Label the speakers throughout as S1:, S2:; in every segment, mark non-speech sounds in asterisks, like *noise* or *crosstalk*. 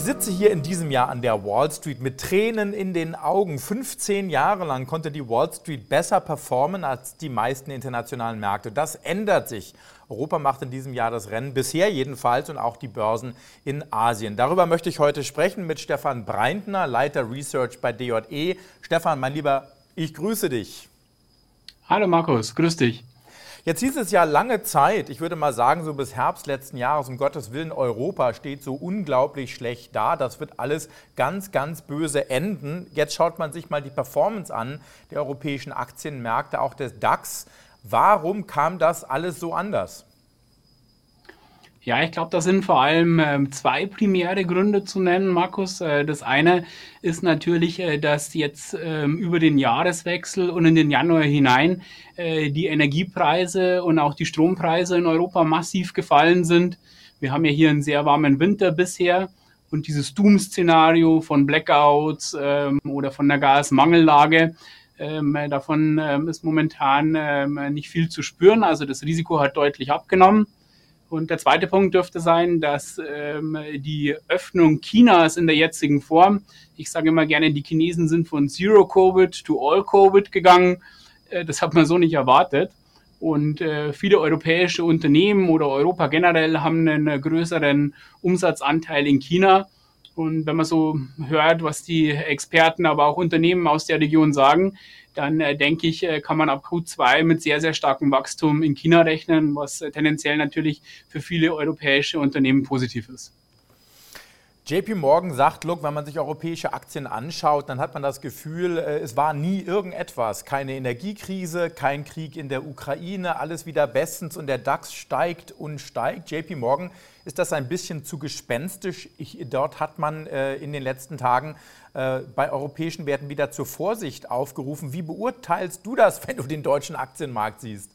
S1: Ich sitze hier in diesem Jahr an der Wall Street mit Tränen in den Augen. 15 Jahre lang konnte die Wall Street besser performen als die meisten internationalen Märkte. Das ändert sich. Europa macht in diesem Jahr das Rennen, bisher jedenfalls, und auch die Börsen in Asien. Darüber möchte ich heute sprechen mit Stefan Breintner, Leiter Research bei DJE. Stefan, mein Lieber, ich grüße dich.
S2: Hallo Markus, grüß dich.
S1: Jetzt hieß es ja lange Zeit, ich würde mal sagen, so bis Herbst letzten Jahres, um Gottes Willen, Europa steht so unglaublich schlecht da. Das wird alles ganz, ganz böse enden. Jetzt schaut man sich mal die Performance an der europäischen Aktienmärkte, auch des DAX. Warum kam das alles so anders?
S2: Ja, ich glaube, da sind vor allem äh, zwei primäre Gründe zu nennen, Markus. Äh, das eine ist natürlich, äh, dass jetzt ähm, über den Jahreswechsel und in den Januar hinein äh, die Energiepreise und auch die Strompreise in Europa massiv gefallen sind. Wir haben ja hier einen sehr warmen Winter bisher und dieses Doom-Szenario von Blackouts ähm, oder von der Gasmangellage, ähm, davon ist momentan nicht viel zu spüren. Also das Risiko hat deutlich abgenommen. Und der zweite Punkt dürfte sein, dass ähm, die Öffnung Chinas in der jetzigen Form, ich sage immer gerne, die Chinesen sind von Zero Covid to All Covid gegangen. Äh, das hat man so nicht erwartet. Und äh, viele europäische Unternehmen oder Europa generell haben einen größeren Umsatzanteil in China. Und wenn man so hört, was die Experten, aber auch Unternehmen aus der Region sagen, dann äh, denke ich, äh, kann man ab Q2 mit sehr, sehr starkem Wachstum in China rechnen, was äh, tendenziell natürlich für viele europäische Unternehmen positiv ist.
S1: JP Morgan sagt, look, wenn man sich europäische Aktien anschaut, dann hat man das Gefühl, äh, es war nie irgendetwas. Keine Energiekrise, kein Krieg in der Ukraine, alles wieder bestens und der DAX steigt und steigt. JP Morgan, ist das ein bisschen zu gespenstisch? Ich, dort hat man äh, in den letzten Tagen äh, bei europäischen Werten wieder zur Vorsicht aufgerufen. Wie beurteilst du das, *laughs* wenn du den deutschen Aktienmarkt siehst?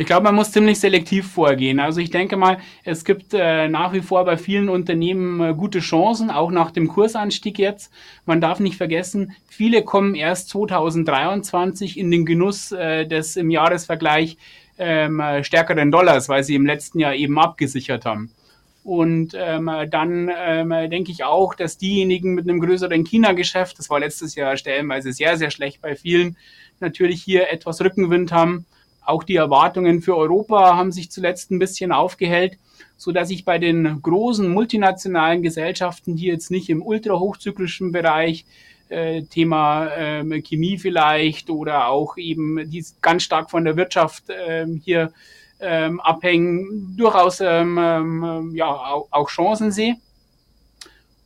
S2: Ich glaube, man muss ziemlich selektiv vorgehen. Also ich denke mal, es gibt äh, nach wie vor bei vielen Unternehmen äh, gute Chancen, auch nach dem Kursanstieg jetzt. Man darf nicht vergessen, viele kommen erst 2023 in den Genuss äh, des im Jahresvergleich ähm, stärkeren Dollars, weil sie im letzten Jahr eben abgesichert haben. Und ähm, dann ähm, denke ich auch, dass diejenigen mit einem größeren China-Geschäft, das war letztes Jahr stellenweise sehr, sehr schlecht bei vielen, natürlich hier etwas Rückenwind haben auch die Erwartungen für Europa haben sich zuletzt ein bisschen aufgehellt, so dass ich bei den großen multinationalen Gesellschaften, die jetzt nicht im ultrahochzyklischen Bereich äh, Thema äh, Chemie vielleicht oder auch eben die ganz stark von der Wirtschaft äh, hier ähm, abhängen, durchaus ähm, ähm, ja, auch, auch Chancen sehe.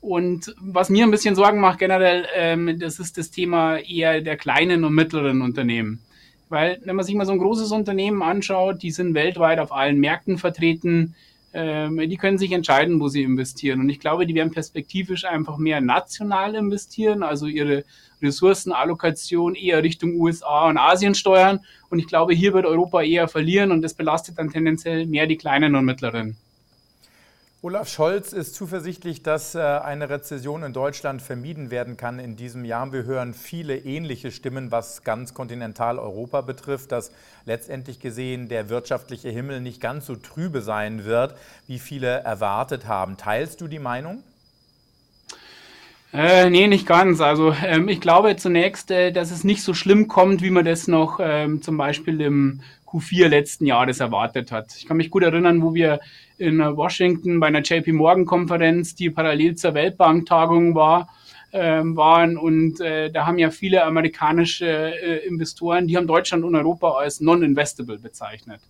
S2: Und was mir ein bisschen Sorgen macht generell, ähm, das ist das Thema eher der kleinen und mittleren Unternehmen. Weil, wenn man sich mal so ein großes Unternehmen anschaut, die sind weltweit auf allen Märkten vertreten, ähm, die können sich entscheiden, wo sie investieren. Und ich glaube, die werden perspektivisch einfach mehr national investieren, also ihre Ressourcenallokation eher Richtung USA und Asien steuern. Und ich glaube, hier wird Europa eher verlieren und das belastet dann tendenziell mehr die kleinen und mittleren.
S1: Olaf Scholz ist zuversichtlich, dass äh, eine Rezession in Deutschland vermieden werden kann in diesem Jahr. Wir hören viele ähnliche Stimmen, was ganz Kontinentaleuropa betrifft, dass letztendlich gesehen der wirtschaftliche Himmel nicht ganz so trübe sein wird, wie viele erwartet haben. Teilst du die Meinung?
S2: Äh, nee, nicht ganz. Also ähm, ich glaube zunächst, äh, dass es nicht so schlimm kommt, wie man das noch ähm, zum Beispiel im Q4 letzten Jahres erwartet hat. Ich kann mich gut erinnern, wo wir in Washington bei einer JP Morgan Konferenz, die parallel zur Weltbank-Tagung war, ähm, waren und äh, da haben ja viele amerikanische äh, Investoren, die haben Deutschland und Europa als non-investable bezeichnet.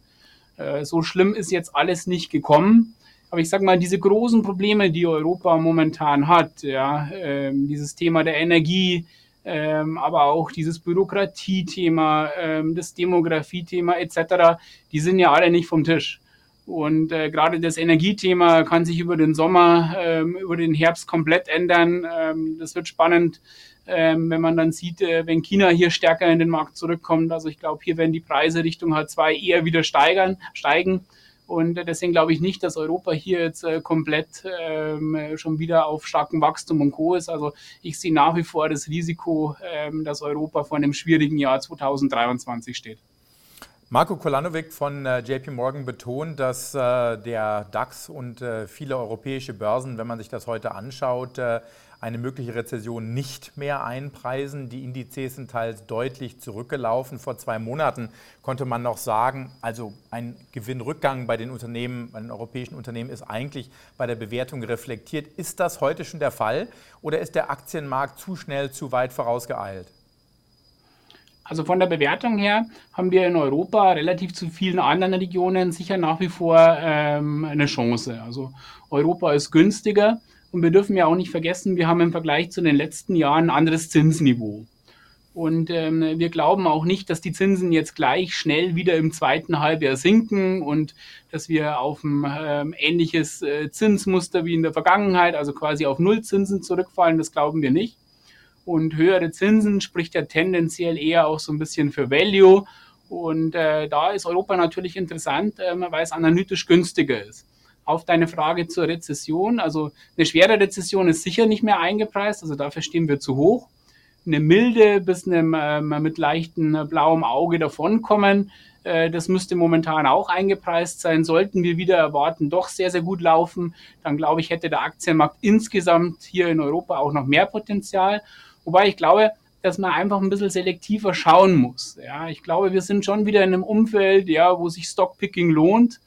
S2: Äh, so schlimm ist jetzt alles nicht gekommen. Aber ich sage mal, diese großen Probleme, die Europa momentan hat, ja, ähm, dieses Thema der Energie, ähm, aber auch dieses Bürokratiethema, ähm, das Demografiethema etc., die sind ja alle nicht vom Tisch. Und äh, gerade das Energiethema kann sich über den Sommer, ähm, über den Herbst komplett ändern. Ähm, das wird spannend, ähm, wenn man dann sieht, äh, wenn China hier stärker in den Markt zurückkommt. Also ich glaube, hier werden die Preise Richtung H2 eher wieder steigern, steigen. Und deswegen glaube ich nicht, dass Europa hier jetzt äh, komplett ähm, schon wieder auf starkem Wachstum und Co. ist. Also ich sehe nach wie vor das Risiko, ähm, dass Europa vor einem schwierigen Jahr 2023 steht.
S1: Marco Kolanovic von äh, JP Morgan betont, dass äh, der DAX und viele europäische Börsen, wenn man sich das heute anschaut, eine mögliche Rezession nicht mehr einpreisen. Die Indizes sind teils deutlich zurückgelaufen. Vor zwei Monaten konnte man noch sagen, also ein Gewinnrückgang bei den Unternehmen, bei den europäischen Unternehmen ist eigentlich bei der Bewertung reflektiert. Ist das heute schon der Fall oder ist der Aktienmarkt zu schnell, zu weit vorausgeeilt?
S2: Also von der Bewertung her haben wir in Europa relativ zu vielen anderen Regionen sicher nach wie vor ähm, eine Chance. Also Europa ist günstiger und wir dürfen ja auch nicht vergessen, wir haben im Vergleich zu den letzten Jahren ein anderes Zinsniveau. Und ähm, wir glauben auch nicht, dass die Zinsen jetzt gleich schnell wieder im zweiten Halbjahr sinken und dass wir auf ein ähm, ähnliches äh, Zinsmuster wie in der Vergangenheit, also quasi auf Nullzinsen zurückfallen. Das glauben wir nicht. Und höhere Zinsen spricht ja tendenziell eher auch so ein bisschen für Value. Und äh, da ist Europa natürlich interessant, äh, weil es analytisch günstiger ist. Auf deine Frage zur Rezession, also eine schwere Rezession ist sicher nicht mehr eingepreist, also dafür stehen wir zu hoch. Eine milde bis einem äh, mit leichtem blauem Auge davonkommen, äh, das müsste momentan auch eingepreist sein. Sollten wir wieder erwarten, doch sehr, sehr gut laufen, dann glaube ich, hätte der Aktienmarkt insgesamt hier in Europa auch noch mehr Potenzial. Wobei ich glaube, dass man einfach ein bisschen selektiver schauen muss. Ja, ich glaube, wir sind schon wieder in einem Umfeld, ja, wo sich Stockpicking lohnt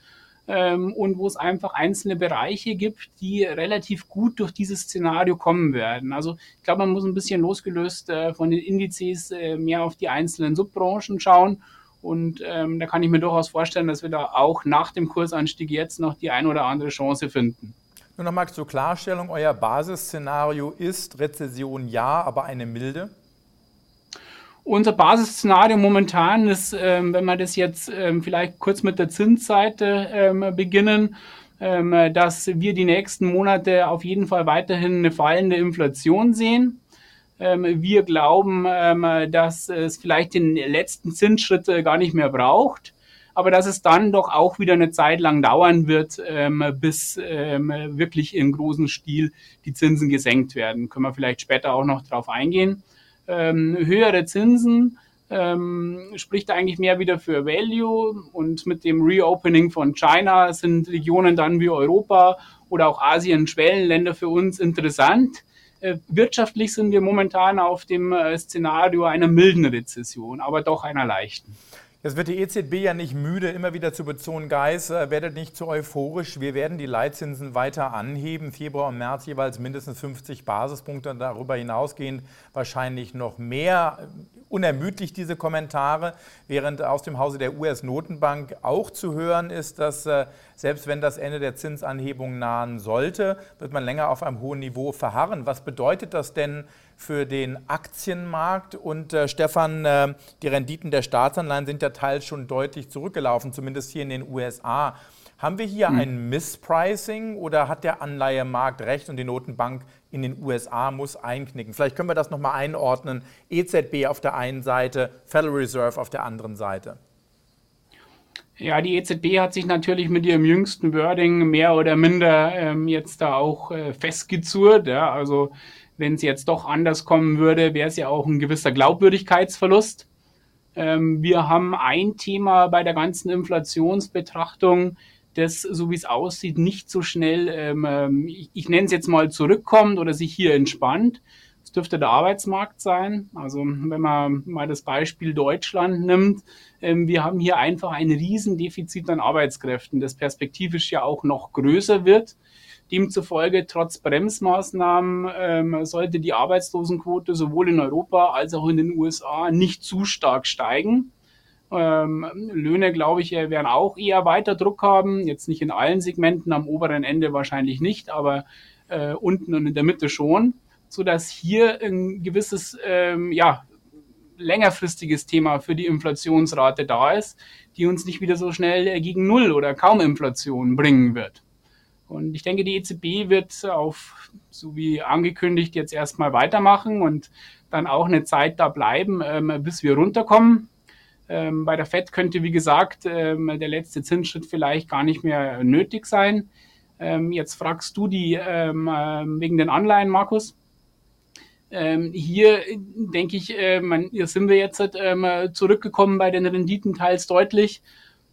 S2: ähm, und wo es einfach einzelne Bereiche gibt, die relativ gut durch dieses Szenario kommen werden. Also ich glaube, man muss ein bisschen losgelöst äh, von den Indizes äh, mehr auf die einzelnen Subbranchen schauen. Und ähm, da kann ich mir durchaus vorstellen, dass wir da auch nach dem Kursanstieg jetzt noch die ein oder andere Chance finden.
S1: Nur nochmal zur Klarstellung, euer Basisszenario ist Rezession ja, aber eine milde?
S2: Unser Basisszenario momentan ist, ähm, wenn wir das jetzt ähm, vielleicht kurz mit der Zinsseite ähm, beginnen, dass wir die nächsten Monate auf jeden Fall weiterhin eine fallende Inflation sehen. Wir glauben, dass es vielleicht den letzten Zinsschritt äh, gar nicht mehr braucht aber dass es dann doch auch wieder eine Zeit lang dauern wird, bis wirklich im großen Stil die Zinsen gesenkt werden. Können wir vielleicht später auch noch drauf eingehen. Ähm, höhere Zinsen ähm, spricht eigentlich mehr wieder für Value und mit dem Reopening von China sind Regionen dann wie Europa oder auch Asien Schwellenländer für uns interessant. Äh, wirtschaftlich sind wir momentan auf dem äh, Szenario einer milden Rezession, aber doch einer leichten.
S1: Jetzt wird die EZB ja nicht müde, immer wieder zu betonen, Guys, äh, werdet nicht zu euphorisch. Wir werden die Leitzinsen weiter anheben, Februar und März jeweils mindestens 50 Basispunkte und darüber hinausgehend wahrscheinlich noch mehr. Unermüdlich diese Kommentare, während aus dem Hause der US-Notenbank auch zu hören ist, dass äh, selbst wenn das Ende der Zinsanhebung nahen sollte, wird man länger auf einem hohen Niveau verharren. Was bedeutet das denn für den Aktienmarkt. Und äh, Stefan, äh, die Renditen der Staatsanleihen sind ja teils schon deutlich zurückgelaufen, zumindest hier in den USA. Haben wir hier hm. ein Misspricing oder hat der Anleihemarkt recht und die Notenbank in den USA muss einknicken? Vielleicht können wir das nochmal einordnen. EZB auf der einen Seite, Federal Reserve auf der anderen Seite.
S2: Ja, die EZB hat sich natürlich mit ihrem jüngsten Wording mehr oder minder ähm, jetzt da auch äh, festgezurrt. Ja, also wenn es jetzt doch anders kommen würde, wäre es ja auch ein gewisser Glaubwürdigkeitsverlust. Ähm, wir haben ein Thema bei der ganzen Inflationsbetrachtung, das, so wie es aussieht, nicht so schnell, ähm, ähm ich, ich nenne es jetzt mal, zurückkommt oder sich hier entspannt. Es dürfte der Arbeitsmarkt sein. Also wenn man mal das Beispiel Deutschland nimmt, ähm, wir haben hier einfach ein Riesendefizit an Arbeitskräften, das perspektivisch ja auch noch größer wird. Demzufolge, trotz Bremsmaßnahmen, ähm, sollte die Arbeitslosenquote sowohl in Europa als auch in den USA nicht zu stark steigen. Ähm, Löhne, glaube ich, werden auch eher weiter Druck haben. Jetzt nicht in allen Segmenten, am oberen Ende wahrscheinlich nicht, aber äh, unten und in der Mitte schon, sodass hier ein gewisses, ähm, ja, längerfristiges Thema für die Inflationsrate da ist, die uns nicht wieder so schnell gegen Null oder kaum Inflation bringen wird. Und ich denke, die EZB wird auf, so wie angekündigt, jetzt erstmal weitermachen und dann auch eine Zeit da bleiben, ähm, bis wir runterkommen. Ähm, bei der FED könnte, wie gesagt, ähm, der letzte Zinsschritt vielleicht gar nicht mehr nötig sein. Jetzt fragst du die wegen den Anleihen, Markus. Hier denke ich, äh, hier sind wir jetzt zurückgekommen bei den Renditen teils deutlich.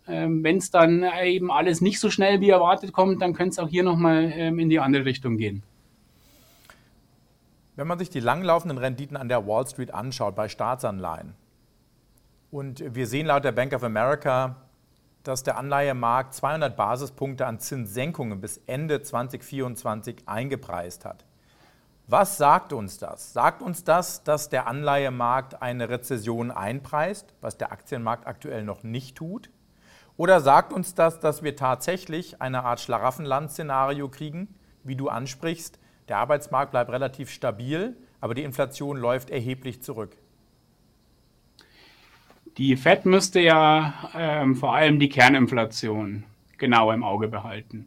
S2: Ähm, Wenn es dann eben alles nicht so schnell wie erwartet kommt, dann könnte es auch hier nochmal ähm, in die andere Richtung gehen.
S1: Wenn man sich die langlaufenden Renditen an der Wall Street anschaut bei Staatsanleihen und wir sehen laut der Bank of America, dass der Anleihemarkt 200 Basispunkte an Zinssenkungen bis Ende 2024 eingepreist hat. Was sagt uns das? Sagt uns das, dass der Anleihemarkt eine Rezession einpreist, was der Aktienmarkt aktuell noch nicht tut? Oder sagt uns das, dass wir tatsächlich eine Art Schlaraffenland-Szenario kriegen, wie du ansprichst? Der Arbeitsmarkt bleibt relativ stabil, aber die Inflation läuft erheblich zurück.
S2: Die Fed müsste ja ähm, vor allem die Kerninflation genau im Auge behalten.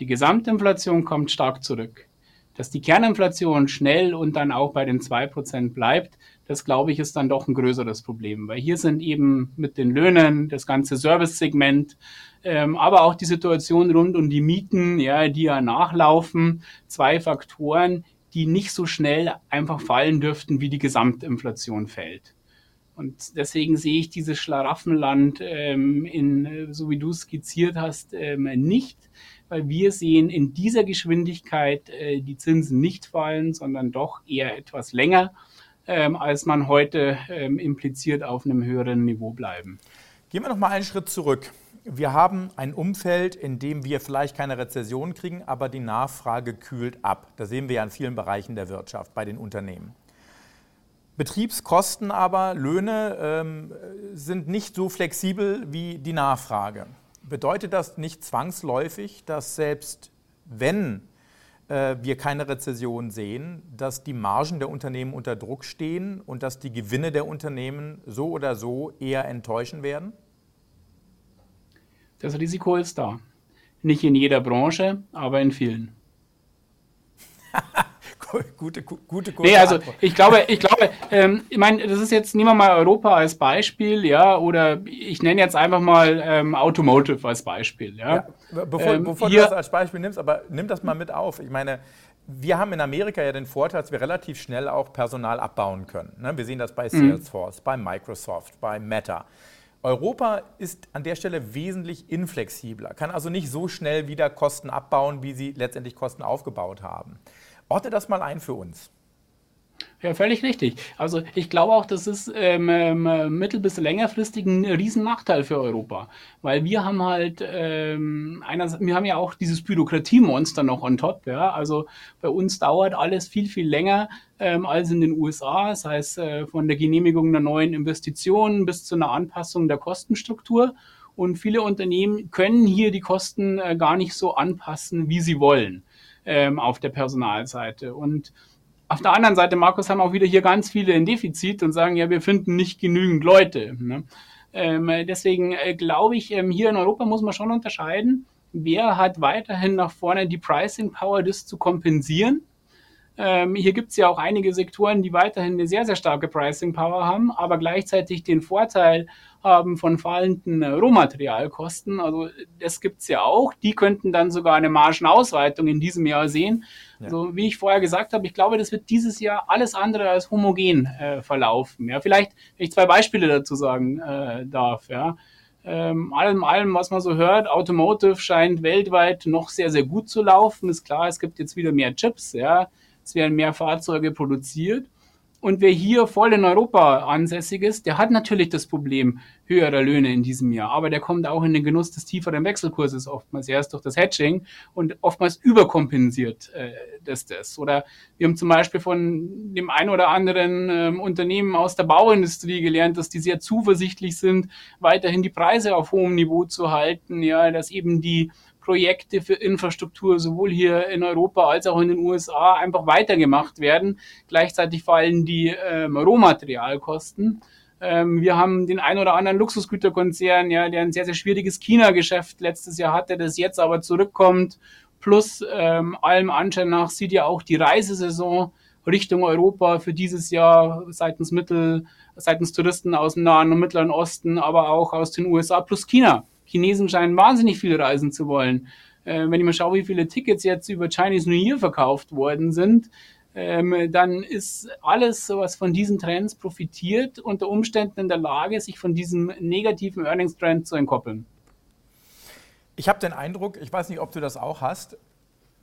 S2: Die Gesamtinflation kommt stark zurück. Dass die Kerninflation schnell und dann auch bei den 2% bleibt, das glaube ich ist dann doch ein größeres Problem, weil hier sind eben mit den Löhnen, das ganze Service-Segment, ähm, aber auch die Situation rund um die Mieten, ja, die ja nachlaufen, zwei Faktoren, die nicht so schnell einfach fallen dürften, wie die Gesamtinflation fällt. Und deswegen sehe ich dieses Schlaraffenland, ähm, in, so wie du skizziert hast, ähm, nicht weil wir sehen in dieser Geschwindigkeit äh, die Zinsen nicht fallen, sondern doch eher etwas länger, ähm, als man heute ähm, impliziert auf einem höheren Niveau bleiben.
S1: Gehen wir noch mal einen Schritt zurück. Wir haben ein Umfeld, in dem wir vielleicht keine Rezession kriegen, aber die Nachfrage kühlt ab. Das sehen wir ja in vielen Bereichen der Wirtschaft, bei den Unternehmen. Betriebskosten aber, Löhne ähm, sind nicht so flexibel wie die Nachfrage bedeutet das nicht zwangsläufig, dass selbst wenn wir keine Rezession sehen, dass die Margen der Unternehmen unter Druck stehen und dass die Gewinne der Unternehmen so oder so eher enttäuschen werden?
S2: Das Risiko ist da. Nicht in jeder Branche, aber in vielen. *laughs*
S1: gute, gute,
S2: gute. Nee, also ich glaube, ich glaube, ähm, ich meine, das ist jetzt, nehmen wir mal Europa als Beispiel, ja, oder ich nenne jetzt einfach mal ähm, Automotive als Beispiel, ja.
S1: ja bevor, ähm, bevor du das als Beispiel nimmst, aber nimm das mal mit auf. Ich meine, wir haben in Amerika ja den Vorteil, dass wir relativ schnell auch Personal abbauen können. Ne? Wir sehen das bei mhm. Salesforce, mhm. bei Microsoft, bei Meta. Europa ist an der Stelle wesentlich inflexibler, kann also nicht so schnell wieder Kosten abbauen, wie sie letztendlich Kosten aufgebaut haben. Orte das mal ein für uns.
S2: Ja, völlig richtig. Also ich glaube auch, das ist ähm, ähm, mittel- bis längerfristig ein Riesennachteil für Europa. Weil wir haben halt, ähm, einer, wir haben ja auch dieses Bürokratiemonster noch on top. Ja? Also bei uns dauert alles viel, viel länger ähm, als in den USA. Das heißt, äh, von der Genehmigung einer neuen Investition bis zu einer Anpassung der Kostenstruktur. Und viele Unternehmen können hier die Kosten äh, gar nicht so anpassen, wie sie wollen ähm, auf der Personalseite. Und auf der anderen Seite, Markus, haben auch wieder hier ganz viele ein Defizit und sagen, ja, wir finden nicht genügend Leute. Ne? Ähm, deswegen äh, glaube ich, ähm, hier in Europa muss man schon unterscheiden, wer hat weiterhin nach vorne die Pricing Power, das zu kompensieren. Ähm, hier gibt es ja auch einige Sektoren, die weiterhin eine sehr, sehr starke Pricing Power haben, aber gleichzeitig den Vorteil haben von fallenden äh, Rohmaterialkosten. Also das gibt es ja auch. Die könnten dann sogar eine Margenausweitung in diesem Jahr sehen. Ja. Also wie ich vorher gesagt habe, ich glaube, das wird dieses Jahr alles andere als homogen äh, verlaufen. Ja, vielleicht, wenn ich zwei Beispiele dazu sagen äh, darf. Ja. Ähm, allem, allem, was man so hört, Automotive scheint weltweit noch sehr, sehr gut zu laufen. Ist klar, es gibt jetzt wieder mehr Chips, ja, es werden mehr Fahrzeuge produziert. Und wer hier voll in Europa ansässig ist, der hat natürlich das Problem höherer Löhne in diesem Jahr. Aber der kommt auch in den Genuss des tieferen Wechselkurses oftmals erst durch das Hedging und oftmals überkompensiert äh, das das. Oder wir haben zum Beispiel von dem ein oder anderen ähm, Unternehmen aus der Bauindustrie gelernt, dass die sehr zuversichtlich sind, weiterhin die Preise auf hohem Niveau zu halten. Ja, dass eben die Projekte für Infrastruktur sowohl hier in Europa als auch in den USA einfach weitergemacht werden. Gleichzeitig fallen die ähm, Rohmaterialkosten. Ähm, wir haben den ein oder anderen Luxusgüterkonzern, ja, der ein sehr, sehr schwieriges China-Geschäft letztes Jahr hatte, das jetzt aber zurückkommt. Plus ähm, allem Anschein nach sieht ja auch die Reisesaison Richtung Europa für dieses Jahr seitens Mittel, seitens Touristen aus dem Nahen und Mittleren Osten, aber auch aus den USA plus China Chinesen scheinen wahnsinnig viel reisen zu wollen. Äh, wenn ich mal schaue, wie viele Tickets jetzt über Chinese New Year verkauft worden sind, ähm, dann ist alles, was von diesen Trends profitiert, unter Umständen in der Lage, sich von diesem negativen Earnings-Trend zu entkoppeln.
S1: Ich habe den Eindruck, ich weiß nicht, ob du das auch hast,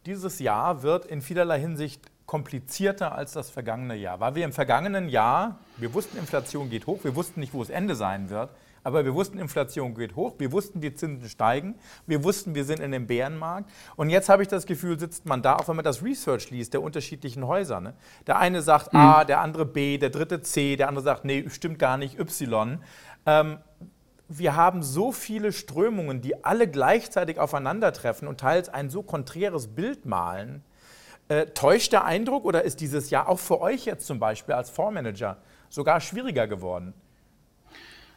S1: dieses Jahr wird in vielerlei Hinsicht komplizierter als das vergangene Jahr, weil wir im vergangenen Jahr, wir wussten, Inflation geht hoch, wir wussten nicht, wo das Ende sein wird, aber wir wussten, Inflation geht hoch, wir wussten, die Zinsen steigen, wir wussten, wir sind in dem Bärenmarkt. Und jetzt habe ich das Gefühl, sitzt man da, auch wenn man das Research liest, der unterschiedlichen Häuser. Ne? Der eine sagt mhm. A, der andere B, der dritte C, der andere sagt, nee, stimmt gar nicht, Y. Ähm, wir haben so viele Strömungen, die alle gleichzeitig aufeinandertreffen und teils ein so konträres Bild malen. Äh, täuscht der Eindruck oder ist dieses Jahr auch für euch jetzt zum Beispiel als Fondsmanager sogar schwieriger geworden?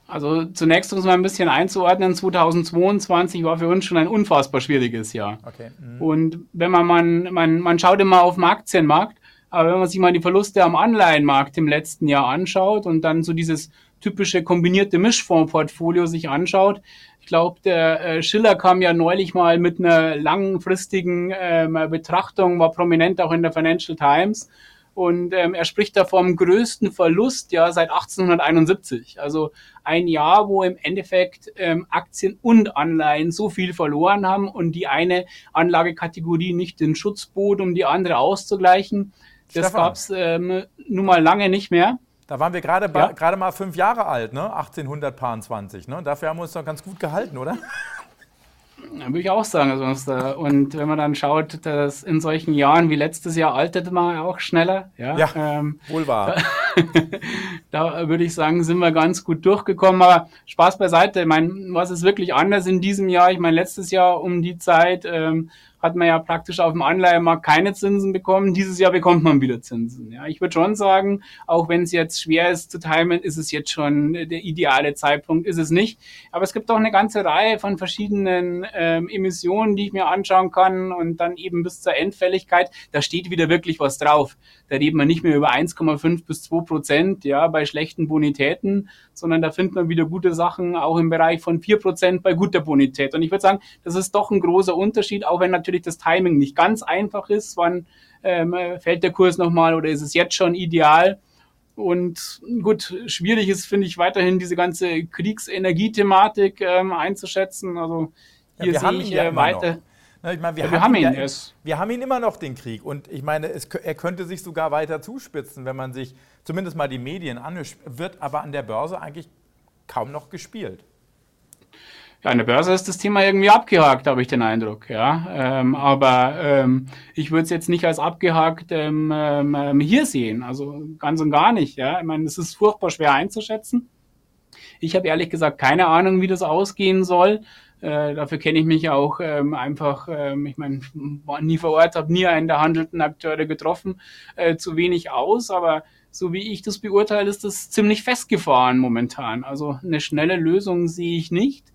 S2: Also zunächst um es mal ein bisschen einzuordnen, 2022 war für uns schon ein unfassbar schwieriges Jahr. Okay. Mhm. Und wenn man, man, man, man schaut immer auf den Aktienmarkt, aber wenn man sich mal die Verluste am Anleihenmarkt im letzten Jahr anschaut und dann so dieses typische kombinierte Mischfondsportfolio sich anschaut, ich glaube, der äh, Schiller kam ja neulich mal mit einer langfristigen äh, Betrachtung, war prominent auch in der Financial Times und ähm, er spricht da vom größten Verlust ja seit 1871. Also ein Jahr, wo im Endeffekt ähm, Aktien und Anleihen so viel verloren haben und die eine Anlagekategorie nicht den Schutz bot, um die andere auszugleichen. Das gab es ähm, nun mal lange nicht mehr.
S1: Da waren wir gerade ja? gerade mal fünf Jahre alt, ne? 1820. Ne? Dafür haben wir uns doch ganz gut gehalten, oder? *laughs*
S2: Ja, würde ich auch sagen. Also, und wenn man dann schaut, dass in solchen Jahren wie letztes Jahr altert man auch schneller. Ja,
S1: ja ähm, wohl wahr.
S2: Da, *laughs* da, würde ich sagen, sind wir ganz gut durchgekommen. Aber Spaß beiseite. Ich meine, was ist wirklich anders in diesem Jahr? Ich meine, letztes Jahr um die Zeit ähm, hat man ja praktisch auf dem Anleihemarkt keine Zinsen bekommen. Dieses Jahr bekommt man wieder Zinsen. Ja, ich würde schon sagen, auch wenn es jetzt schwer ist zu timen, ist es jetzt schon der ideale Zeitpunkt, ist es nicht. Aber es gibt auch eine ganze Reihe von verschiedenen ähm, Emissionen, die ich mir anschauen kann und dann eben bis zur Endfälligkeit. Da steht wieder wirklich was drauf. Da reden wir nicht mehr über 1,5 bis 2 Prozent, ja, bei schlechten Bonitäten, sondern da findet man wieder gute Sachen auch im Bereich von 4 Prozent bei guter Bonität. Und ich würde sagen, das ist doch ein großer Unterschied, auch wenn natürlich natürlich das Timing nicht ganz einfach ist. Wann ähm, fällt der Kurs nochmal oder ist es jetzt schon ideal? Und gut, schwierig ist, finde ich, weiterhin diese ganze Kriegsenergiethematik ähm, einzuschätzen. Also hier ja, sehe ich ja weiter.
S1: Ich meine, wir, ja, wir, haben ihn, ja, wir haben ihn immer noch, den Krieg. Und ich meine, es, er könnte sich sogar weiter zuspitzen, wenn man sich zumindest mal die Medien anschaut. Wird aber an der Börse eigentlich kaum noch gespielt.
S2: Ja, an der Börse ist das Thema irgendwie abgehakt, habe ich den Eindruck. Ja, ähm, aber ähm, ich würde es jetzt nicht als abgehakt ähm, ähm, hier sehen. Also ganz und gar nicht. Ja, ich meine, es ist furchtbar schwer einzuschätzen. Ich habe ehrlich gesagt keine Ahnung, wie das ausgehen soll. Äh, dafür kenne ich mich auch ähm, einfach, ähm, ich meine, war nie vor Ort, habe nie einen der handelnden Akteure getroffen, äh, zu wenig aus, aber so wie ich das beurteile, ist das ziemlich festgefahren momentan. Also eine schnelle Lösung sehe ich nicht.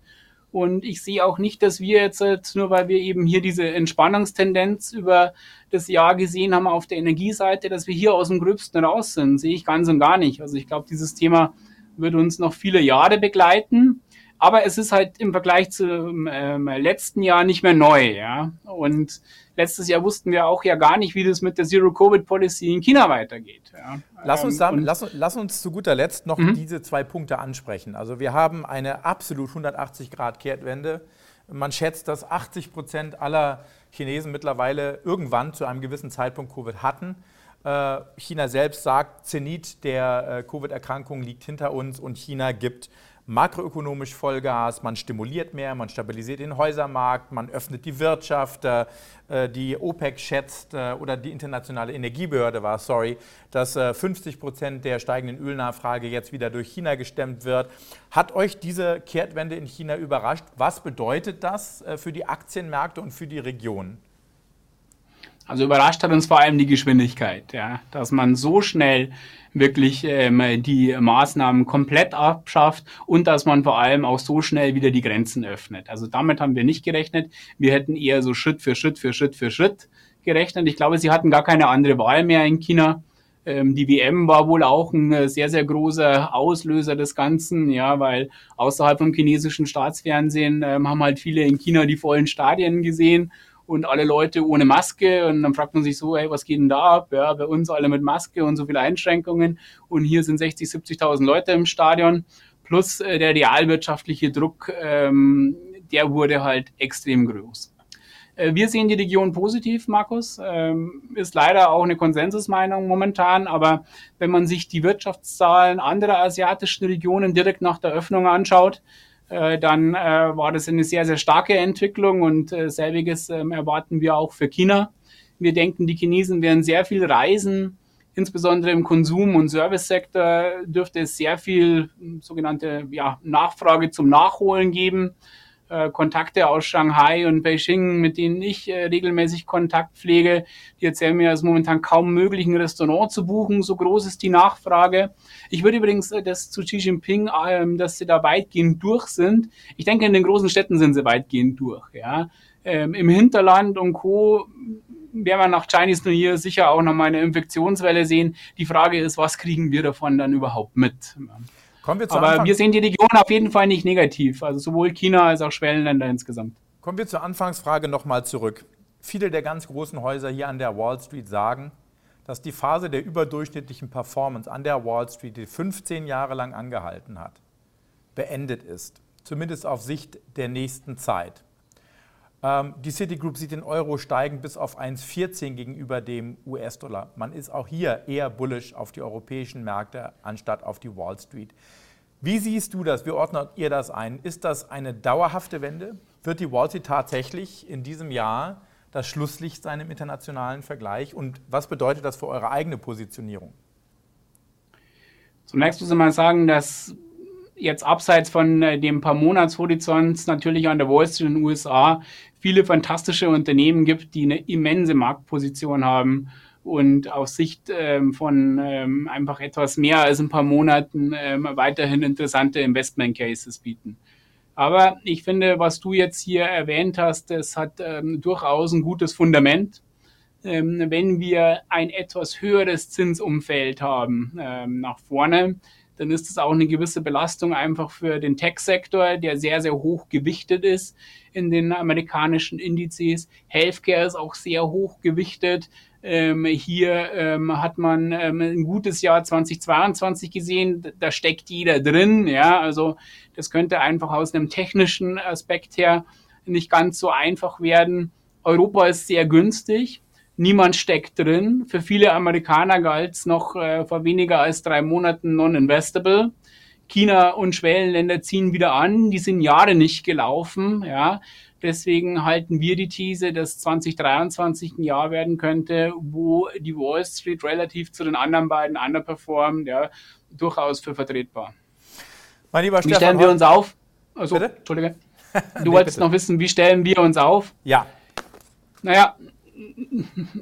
S2: Und ich sehe auch nicht, dass wir jetzt, nur weil wir eben hier diese Entspannungstendenz über das Jahr gesehen haben auf der Energieseite, dass wir hier aus dem Gröbsten raus sind. Sehe ich ganz und gar nicht. Also ich glaube, dieses Thema wird uns noch viele Jahre begleiten. Aber es ist halt im Vergleich zum ähm, letzten Jahr nicht mehr neu, ja. Und letztes Jahr wussten wir auch ja gar nicht, wie das mit der Zero-Covid-Policy in China weitergeht. Ja.
S1: Lass, uns dann, lass, lass, uns zu guter Letzt noch mhm. diese zwei Punkte ansprechen. Also wir haben eine absolut 180-Grad-Kehrtwende. Man schätzt, dass 80 Prozent aller Chinesen mittlerweile irgendwann zu einem gewissen Zeitpunkt Covid hatten. Äh, China selbst sagt, Zenit der äh, Covid-Erkrankung liegt hinter uns und China gibt makroökonomisch Vollgas, man stimuliert mehr, man stabilisiert den Häusermarkt, man öffnet die Wirtschaft. Äh, die OPEC schätzt, äh, oder die Internationale Energiebehörde war, sorry, dass 50 äh, Prozent der steigenden Ölnachfrage jetzt wieder durch China gestemmt wird. Hat euch diese Kehrtwende in China überrascht? Was bedeutet das für die Aktienmärkte und für die Region?
S2: Also überrascht hat uns vor allem die Geschwindigkeit, ja, dass man so schnell wirklich ähm, die Maßnahmen komplett abschafft und dass man vor allem auch so schnell wieder die Grenzen öffnet. Also damit haben wir nicht gerechnet. Wir hätten eher so Schritt für Schritt für Schritt für Schritt gerechnet. Ich glaube, sie hatten gar keine andere Wahl mehr in China. Ähm, die WM war wohl auch ein äh, sehr, sehr großer Auslöser des Ganzen, ja, weil außerhalb vom chinesischen Staatsfernsehen ähm, haben halt viele in China die vollen Stadien gesehen und alle Leute ohne Maske und dann fragt man sich so, hey, was geht denn da ab? Ja, bei uns alle mit Maske und so viele Einschränkungen und hier sind 60, 70.000 Leute im Stadion plus äh, der realwirtschaftliche Druck, ähm, der wurde halt extrem groß. Äh, wir sehen die Region positiv, Markus. Ähm, ist leider auch eine Konsensusmeinung momentan. Aber wenn man sich die Wirtschaftszahlen anderer asiatischen Regionen direkt nach der Öffnung anschaut, äh, dann äh, war das eine sehr, sehr starke Entwicklung und selbiges ähm, erwarten wir auch für China. Wir denken, die Chinesen werden sehr viel reisen. Insbesondere im Konsum- und Servicesektor dürfte es sehr viel sogenannte ja, Nachfrage zum Nachholen geben. Äh, Kontakte aus Shanghai und Beijing, mit denen ich äh, regelmäßig Kontakt pflege. Die erzählen mir, es ist momentan kaum möglich, ein Restaurant zu buchen. So groß ist die Nachfrage. Ich würde übrigens äh, das zu Xi Jinping, ähm, dass sie da weitgehend durch sind. Ich denke, in den großen Städten sind sie weitgehend durch. Ja. Ähm, Im Hinterland und Co werden wir nach Chinese New Year sicher auch noch mal eine Infektionswelle sehen. Die Frage ist, was kriegen wir davon dann überhaupt mit? Kommen wir zu Aber Anfang wir sehen die Region auf jeden Fall nicht negativ, also sowohl China als auch Schwellenländer insgesamt.
S1: Kommen wir zur Anfangsfrage nochmal zurück. Viele der ganz großen Häuser hier an der Wall Street sagen, dass die Phase der überdurchschnittlichen Performance an der Wall Street, die 15 Jahre lang angehalten hat, beendet ist. Zumindest auf Sicht der nächsten Zeit. Ähm, die Citigroup sieht den Euro steigen bis auf 1,14 gegenüber dem US-Dollar. Man ist auch hier eher bullish auf die europäischen Märkte anstatt auf die Wall Street. Wie siehst du das? Wie ordnet ihr das ein? Ist das eine dauerhafte Wende? Wird die Wall Street tatsächlich in diesem Jahr das Schlusslicht sein im internationalen Vergleich? Und was bedeutet das für eure eigene Positionierung?
S2: Zunächst muss man sagen, dass jetzt abseits von äh, dem paar Monatshorizonts natürlich an der Wall Street in den USA viele fantastische Unternehmen gibt, die eine immense Marktposition haben und aus Sicht ähm, von ähm, einfach etwas mehr als ein paar Monaten ähm, weiterhin interessante Investment Cases bieten. Aber ich finde, was du jetzt hier erwähnt hast, das hat ähm, durchaus ein gutes Fundament. Ähm, wenn wir ein etwas höheres Zinsumfeld haben ähm, nach vorne, dann ist es auch eine gewisse Belastung einfach für den Tech-Sektor, der sehr, sehr hoch gewichtet ist in den amerikanischen Indizes. Healthcare ist auch sehr hoch gewichtet. Ähm, hier ähm, hat man ähm, ein gutes Jahr 2022 gesehen, da steckt jeder drin. Ja, also das könnte einfach aus einem technischen Aspekt her nicht ganz so einfach werden. Europa ist sehr günstig niemand steckt drin. Für viele Amerikaner galt es noch äh, vor weniger als drei Monaten non-investable. China und Schwellenländer ziehen wieder an, die sind Jahre nicht gelaufen, ja. Deswegen halten wir die These, dass 2023 ein Jahr werden könnte, wo die Wall Street relativ zu den anderen beiden underperformt, ja, durchaus für vertretbar.
S1: Mein lieber
S2: wie
S1: Stefan,
S2: stellen wir uns auf? Also? Entschuldige. *laughs* Du nee, wolltest bitte. noch wissen, wie stellen wir uns auf?
S1: Ja.
S2: Naja,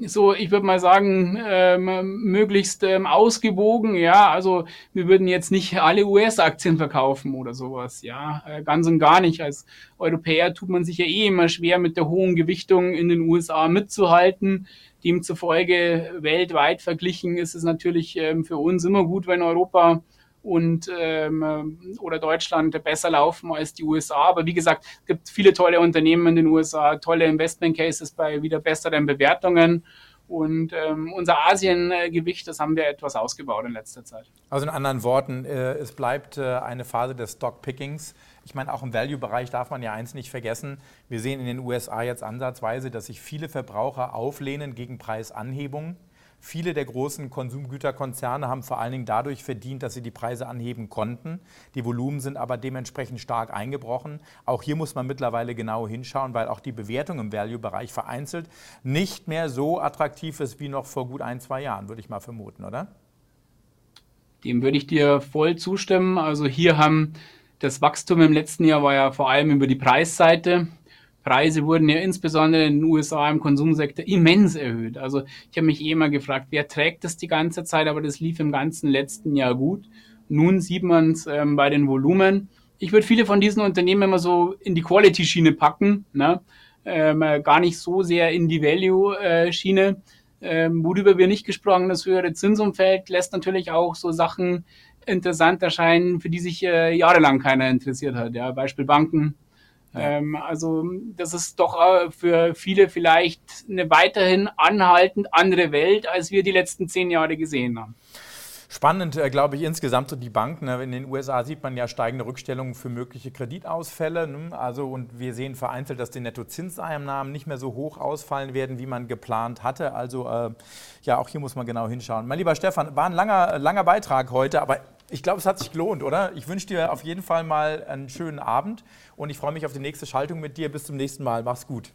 S2: so, ich würde mal sagen, ähm, möglichst ähm, ausgewogen, ja. Also wir würden jetzt nicht alle US-Aktien verkaufen oder sowas, ja. Äh, ganz und gar nicht. Als Europäer tut man sich ja eh immer schwer, mit der hohen Gewichtung in den USA mitzuhalten. Demzufolge weltweit verglichen ist es natürlich ähm, für uns immer gut, wenn Europa und ähm, oder Deutschland besser laufen als die USA. Aber wie gesagt, es gibt viele tolle Unternehmen in den USA, tolle Investment Cases bei wieder besseren Bewertungen. Und ähm, unser Asiengewicht, das haben wir etwas ausgebaut in letzter Zeit.
S1: Also in anderen Worten, äh, es bleibt äh, eine Phase des Stockpickings. Ich meine, auch im Value-Bereich darf man ja eins nicht vergessen. Wir sehen in den USA jetzt ansatzweise, dass sich viele Verbraucher auflehnen gegen Preisanhebungen. Viele der großen Konsumgüterkonzerne haben vor allen Dingen dadurch verdient, dass sie die Preise anheben konnten. Die Volumen sind aber dementsprechend stark eingebrochen. Auch hier muss man mittlerweile genau hinschauen, weil auch die Bewertung im Value-Bereich vereinzelt nicht mehr so attraktiv ist wie noch vor gut ein, zwei Jahren, würde ich mal vermuten, oder?
S2: Dem würde ich dir voll zustimmen. Also hier haben das Wachstum im letzten Jahr war ja vor allem über die Preisseite. Preise wurden ja insbesondere in den USA im Konsumsektor immens erhöht. Also ich habe mich eh immer gefragt, wer trägt das die ganze Zeit, aber das lief im ganzen letzten Jahr gut. Nun sieht man es ähm, bei den Volumen. Ich würde viele von diesen Unternehmen immer so in die Quality-Schiene packen, ne? ähm, äh, gar nicht so sehr in die Value-Schiene. Ähm, worüber wir nicht gesprochen, das höhere Zinsumfeld lässt natürlich auch so Sachen interessant erscheinen, für die sich äh, jahrelang keiner interessiert hat. Ja, Beispiel Banken, Ja. Ähm, also das ist doch äh, für viele vielleicht eine weiterhin anhaltend andere Welt, als wir die letzten zehn Jahre gesehen haben.
S1: Spannend, äh, glaube ich, insgesamt so die Banken. Ne? In den USA sieht man ja steigende Rückstellungen für mögliche Kreditausfälle. Ne? Also, und wir sehen vereinzelt, dass die Nettozinseinnahmen nicht mehr so hoch ausfallen werden, wie man geplant hatte. Also, äh, ja, auch hier muss man genau hinschauen. Mein lieber Stefan, war ein langer, langer Beitrag heute, aber ich glaube, es hat sich gelohnt, oder? Ich wünsche dir auf jeden Fall mal einen schönen Abend und ich freue mich auf die nächste Schaltung mit dir. Bis zum nächsten Mal. Mach's gut.